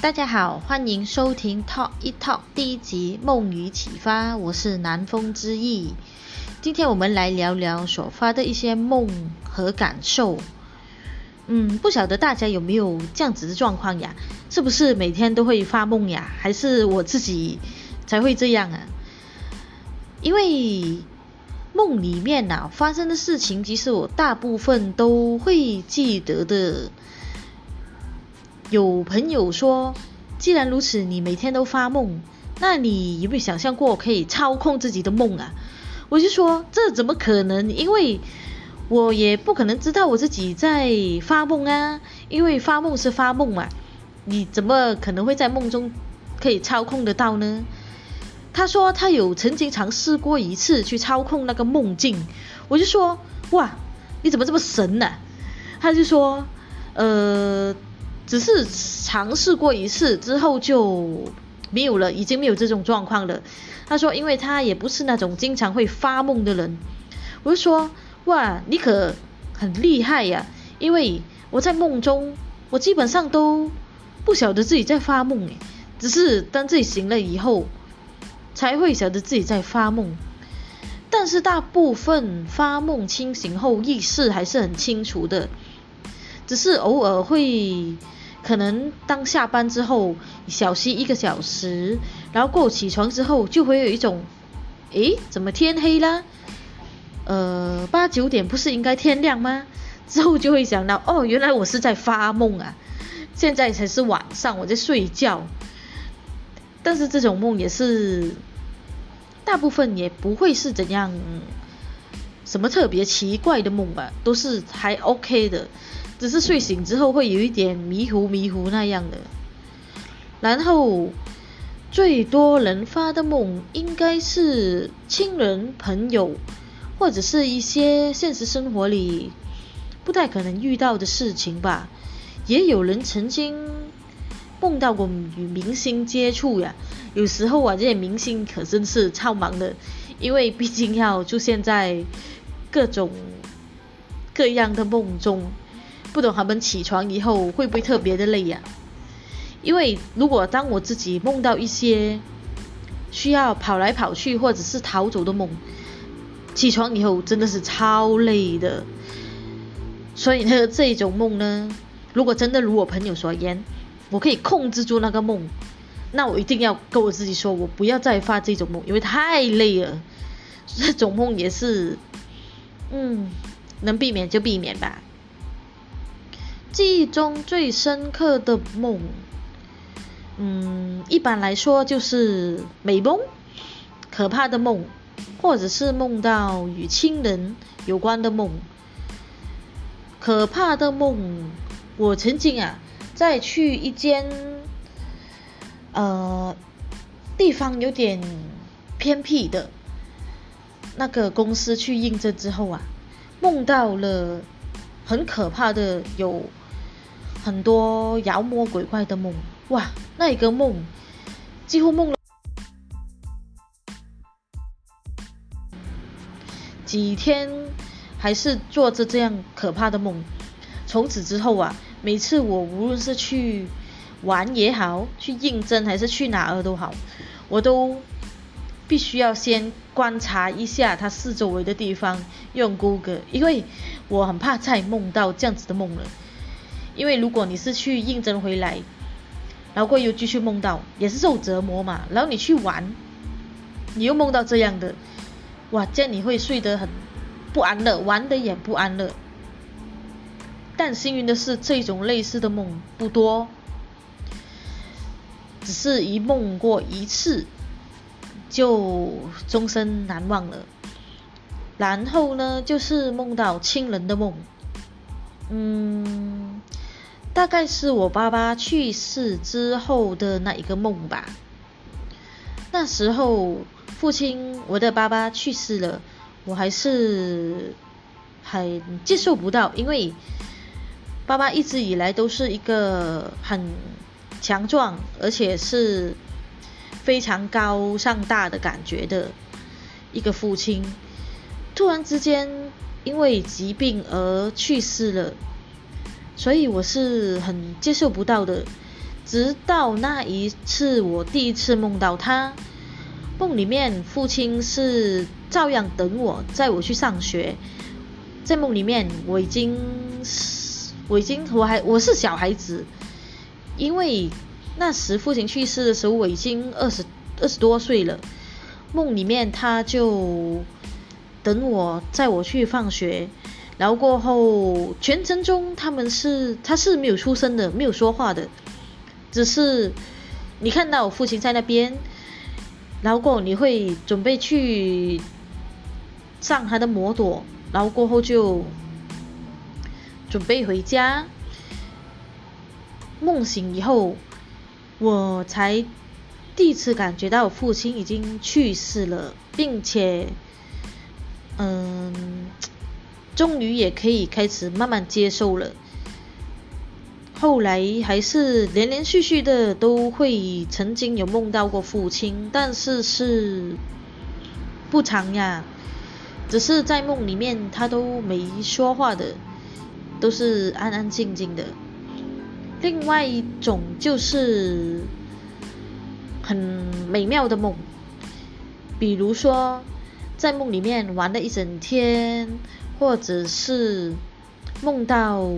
大家好，欢迎收听 Talk 一 Talk 第一集梦与启发，我是南风之意。今天我们来聊聊所发的一些梦和感受。嗯，不晓得大家有没有这样子的状况呀？是不是每天都会发梦呀？还是我自己才会这样啊？因为梦里面呐发生的事情，其实我大部分都会记得的。有朋友说，既然如此，你每天都发梦，那你有没有想象过可以操控自己的梦啊？我就说这怎么可能？因为我也不可能知道我自己在发梦啊，因为发梦是发梦嘛，你怎么可能会在梦中可以操控得到呢？他说他有曾经尝试过一次去操控那个梦境，我就说哇，你怎么这么神呢？他就说呃。只是尝试过一次之后就没有了，已经没有这种状况了。他说，因为他也不是那种经常会发梦的人。我就说，哇，你可很厉害呀！因为我在梦中，我基本上都不晓得自己在发梦诶，只是当自己醒了以后，才会晓得自己在发梦。但是大部分发梦清醒后意识还是很清楚的，只是偶尔会。可能当下班之后小息一个小时，然后过起床之后就会有一种，诶，怎么天黑了？呃，八九点不是应该天亮吗？之后就会想到，哦，原来我是在发梦啊！现在才是晚上，我在睡觉。但是这种梦也是，大部分也不会是怎样，什么特别奇怪的梦吧，都是还 OK 的。只是睡醒之后会有一点迷糊迷糊那样的，然后最多人发的梦应该是亲人朋友或者是一些现实生活里不太可能遇到的事情吧。也有人曾经梦到过与明星接触呀，有时候啊这些明星可真是超忙的，因为毕竟要出现在各种各样的梦中。不懂他们起床以后会不会特别的累呀？因为如果当我自己梦到一些需要跑来跑去或者是逃走的梦，起床以后真的是超累的。所以呢，这种梦呢，如果真的如我朋友所言，我可以控制住那个梦，那我一定要跟我自己说，我不要再发这种梦，因为太累了。这种梦也是，嗯，能避免就避免吧。记忆中最深刻的梦，嗯，一般来说就是美梦、可怕的梦，或者是梦到与亲人有关的梦。可怕的梦，我曾经啊，在去一间呃地方有点偏僻的那个公司去应征之后啊，梦到了很可怕的有。很多妖魔鬼怪的梦，哇，那一个梦几乎梦了几天，还是做着这样可怕的梦。从此之后啊，每次我无论是去玩也好，去应征还是去哪儿都好，我都必须要先观察一下它四周围的地方，用 Google，因为我很怕再梦到这样子的梦了。因为如果你是去应征回来，然后又继续梦到，也是受折磨嘛。然后你去玩，你又梦到这样的，哇，这样你会睡得很不安乐，玩得也不安乐。但幸运的是，这种类似的梦不多，只是一梦过一次，就终身难忘了。然后呢，就是梦到亲人的梦，嗯。大概是我爸爸去世之后的那一个梦吧。那时候，父亲，我的爸爸去世了，我还是很接受不到，因为爸爸一直以来都是一个很强壮，而且是非常高尚大的感觉的一个父亲，突然之间因为疾病而去世了。所以我是很接受不到的，直到那一次我第一次梦到他，梦里面父亲是照样等我，载我去上学。在梦里面，我已经，我已经，我还我是小孩子，因为那时父亲去世的时候，我已经二十二十多岁了。梦里面他就等我载我去放学，然后过后全程中他们是他是没有出声的，没有说话的，只是你看到我父亲在那边，然后过你会准备去上他的摩托。然后过后就准备回家，梦醒以后，我才第一次感觉到父亲已经去世了，并且，嗯，终于也可以开始慢慢接受了。后来还是连连续续的都会曾经有梦到过父亲，但是是不长呀。只是在梦里面，他都没说话的，都是安安静静的。另外一种就是很美妙的梦，比如说在梦里面玩了一整天，或者是梦到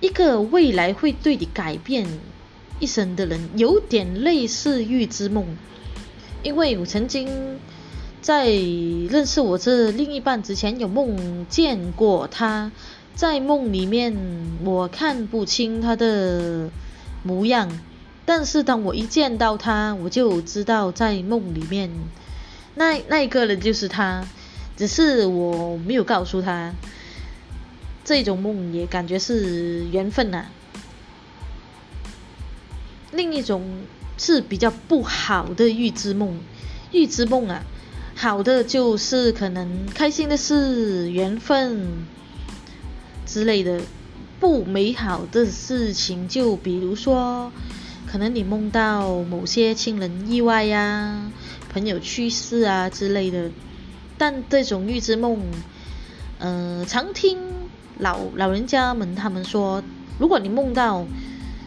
一个未来会对你改变一生的人，有点类似预知梦，因为我曾经。在认识我这另一半之前，有梦见过他，在梦里面我看不清他的模样，但是当我一见到他，我就知道在梦里面那那一个人就是他，只是我没有告诉他。这种梦也感觉是缘分呐。另一种是比较不好的预知梦，预知梦啊。好的就是可能开心的事、缘分之类的，不美好的事情就比如说，可能你梦到某些亲人意外呀、朋友去世啊之类的。但这种预知梦，嗯，常听老老人家们他们说，如果你梦到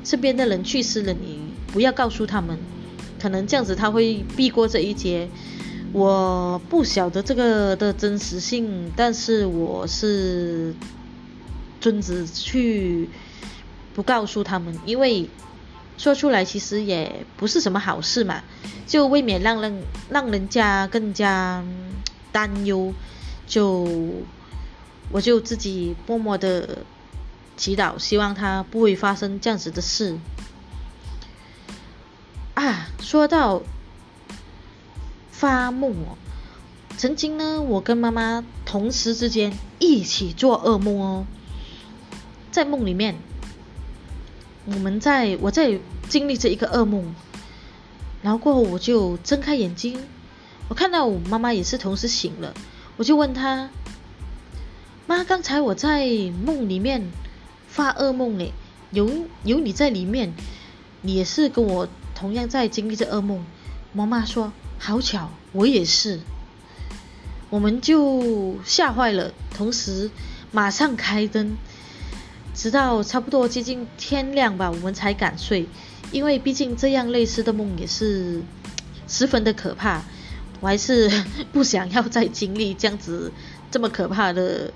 身边的人去世了，你不要告诉他们，可能这样子他会避过这一劫。我不晓得这个的真实性，但是我是遵旨去不告诉他们，因为说出来其实也不是什么好事嘛，就未免让人让人家更加担忧，就我就自己默默的祈祷，希望他不会发生这样子的事。啊，说到。发梦哦，曾经呢，我跟妈妈同时之间一起做噩梦哦，在梦里面，我们在我在经历着一个噩梦，然后过后我就睁开眼睛，我看到我妈妈也是同时醒了，我就问她，妈，刚才我在梦里面发噩梦嘞，有有你在里面，你也是跟我同样在经历着噩梦，妈妈说。好巧，我也是。我们就吓坏了，同时马上开灯，直到差不多接近天亮吧，我们才敢睡。因为毕竟这样类似的梦也是十分的可怕，我还是 不想要再经历这样子这么可怕的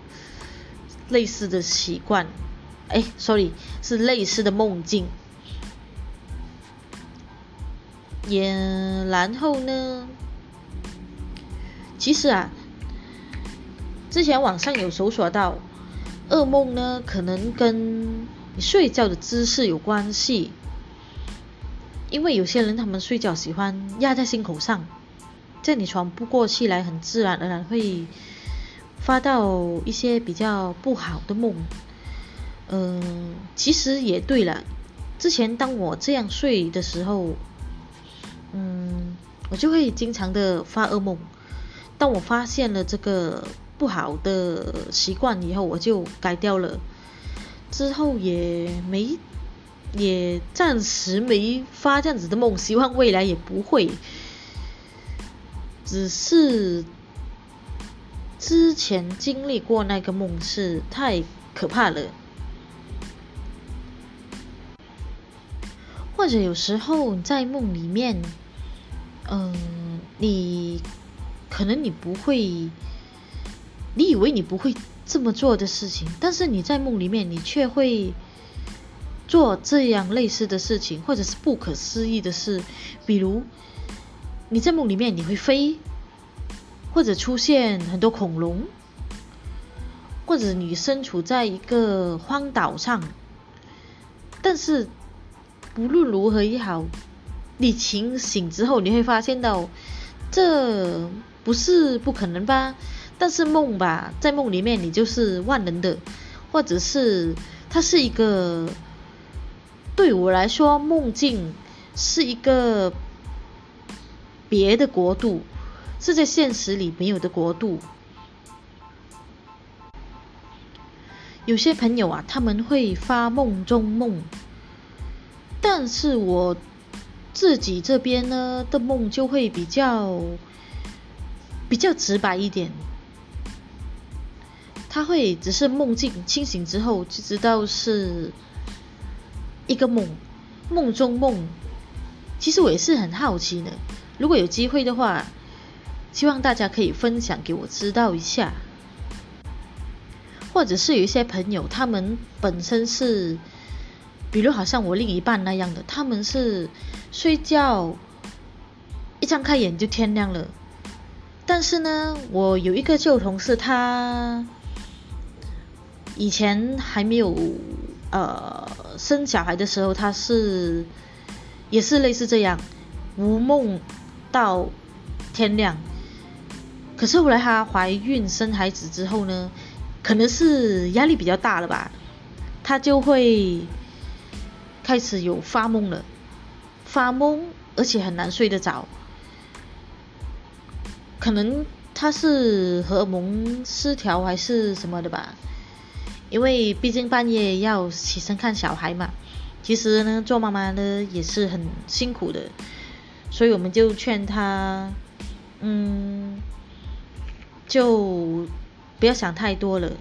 类似的习惯。哎，sorry，是类似的梦境。也然后呢？其实啊，之前网上有搜索到，噩梦呢可能跟你睡觉的姿势有关系，因为有些人他们睡觉喜欢压在心口上，在你喘不过气来，很自然而然会发到一些比较不好的梦。嗯，其实也对了，之前当我这样睡的时候。嗯，我就会经常的发噩梦。当我发现了这个不好的习惯以后，我就改掉了。之后也没，也暂时没发这样子的梦，希望未来也不会。只是之前经历过那个梦是太可怕了。或者有时候在梦里面，嗯，你可能你不会，你以为你不会这么做的事情，但是你在梦里面你却会做这样类似的事情，或者是不可思议的事，比如你在梦里面你会飞，或者出现很多恐龙，或者你身处在一个荒岛上，但是。无论如何也好，你清醒之后，你会发现到，这不是不可能吧？但是梦吧，在梦里面你就是万能的，或者是它是一个，对我来说，梦境是一个别的国度，是在现实里没有的国度。有些朋友啊，他们会发梦中梦。但是我自己这边呢的梦就会比较比较直白一点，他会只是梦境清醒之后就知道是一个梦，梦中梦。其实我也是很好奇的，如果有机会的话，希望大家可以分享给我知道一下，或者是有一些朋友他们本身是。比如好像我另一半那样的，他们是睡觉一张开眼就天亮了。但是呢，我有一个旧同事，他以前还没有呃生小孩的时候，他是也是类似这样，无梦到天亮。可是后来她怀孕生孩子之后呢，可能是压力比较大了吧，她就会。开始有发梦了，发梦而且很难睡得着，可能她是荷尔蒙失调还是什么的吧，因为毕竟半夜要起身看小孩嘛。其实呢，做妈妈呢也是很辛苦的，所以我们就劝他，嗯，就不要想太多了，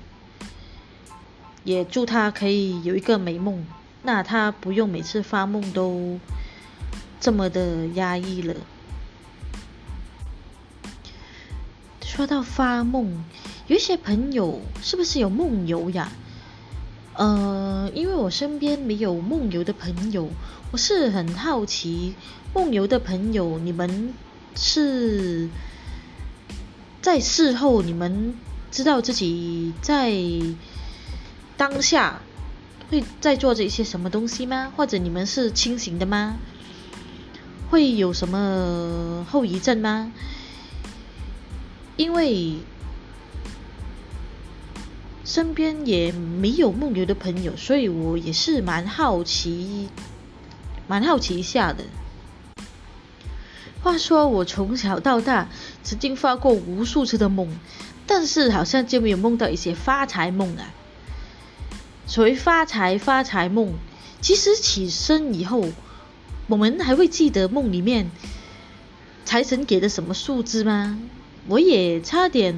也祝他可以有一个美梦。那他不用每次发梦都这么的压抑了。说到发梦，有一些朋友是不是有梦游呀？呃，因为我身边没有梦游的朋友，我是很好奇，梦游的朋友，你们是在事后你们知道自己在当下。会在做着一些什么东西吗？或者你们是清醒的吗？会有什么后遗症吗？因为身边也没有梦游的朋友，所以我也是蛮好奇，蛮好奇一下的。话说我从小到大曾经发过无数次的梦，但是好像就没有梦到一些发财梦啊。所谓发财发财梦，其实起身以后，我们还会记得梦里面财神给的什么数字吗？我也差点，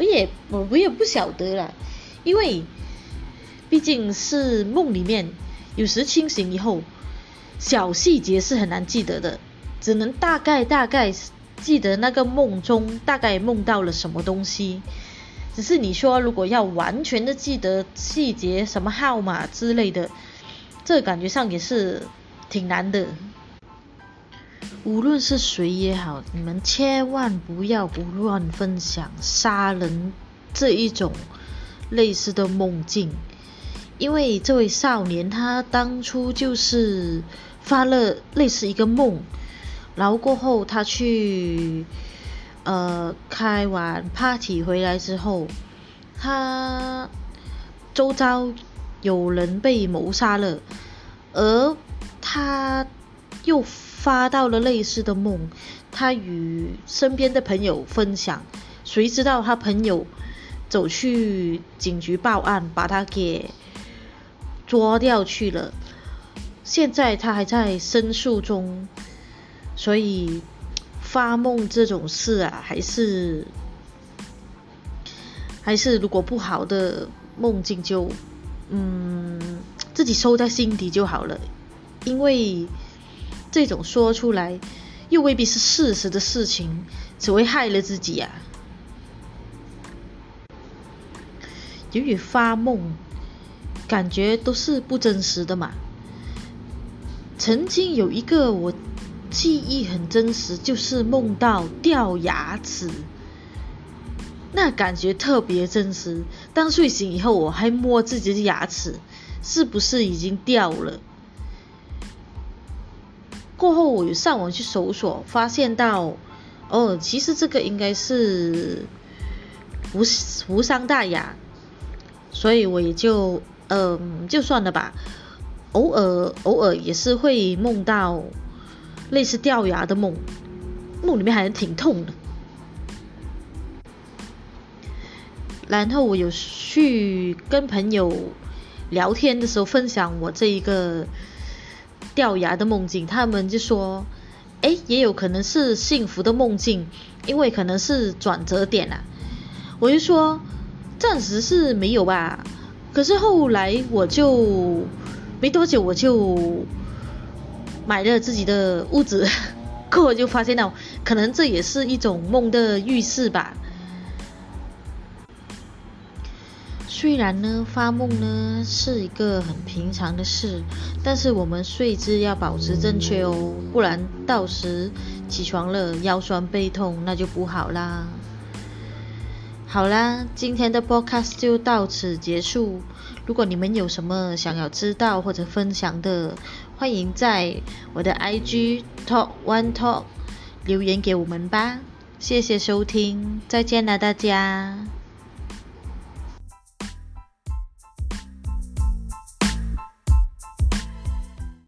我也我我也不晓得了，因为毕竟是梦里面，有时清醒以后，小细节是很难记得的，只能大概大概记得那个梦中大概梦到了什么东西。只是你说，如果要完全的记得细节，什么号码之类的，这感觉上也是挺难的。无论是谁也好，你们千万不要胡乱分享杀人这一种类似的梦境，因为这位少年他当初就是发了类似一个梦，然后过后他去。呃，开完 party 回来之后，他周遭有人被谋杀了，而他又发到了类似的梦，他与身边的朋友分享，谁知道他朋友走去警局报案，把他给捉掉去了，现在他还在申诉中，所以。发梦这种事啊，还是还是如果不好的梦境就，嗯，自自己收在心底就好了，因为这种说出来又未必是事实的事情，只会害了自己呀。由于发梦，感觉都是不真实的嘛。曾经有一个我记忆很真实，就是梦到掉牙齿，那感觉特别真实。当睡醒以后，我还摸自己的牙齿，是不是已经掉了？过后我有上网去搜索，发现到，哦，其实这个应该是无无伤大雅。所以我也就嗯就算了吧，偶尔偶尔也是会梦到类似掉牙的梦，梦里面还是挺痛的。然后我有去跟朋友聊天的时候分享我这一个掉牙的梦境，他们就说，哎，也有可能是幸福的梦境，因为可能是转折点啊。我就说。暂时是没有吧，可是后来我就没多久我就买了自己的屋子，过后就发现到，可能这也是一种梦的预示吧。虽然呢发梦呢是一个很平常的事，但是我们睡姿要保持正确哦，不然到时起床了腰酸背痛那就不好啦。好啦，今天的 podcast 就到此结束。如果你们有什么想要知道或者分享的，欢迎在我的 IG talk one talk 留言给我们吧。谢谢收听，再见了大家。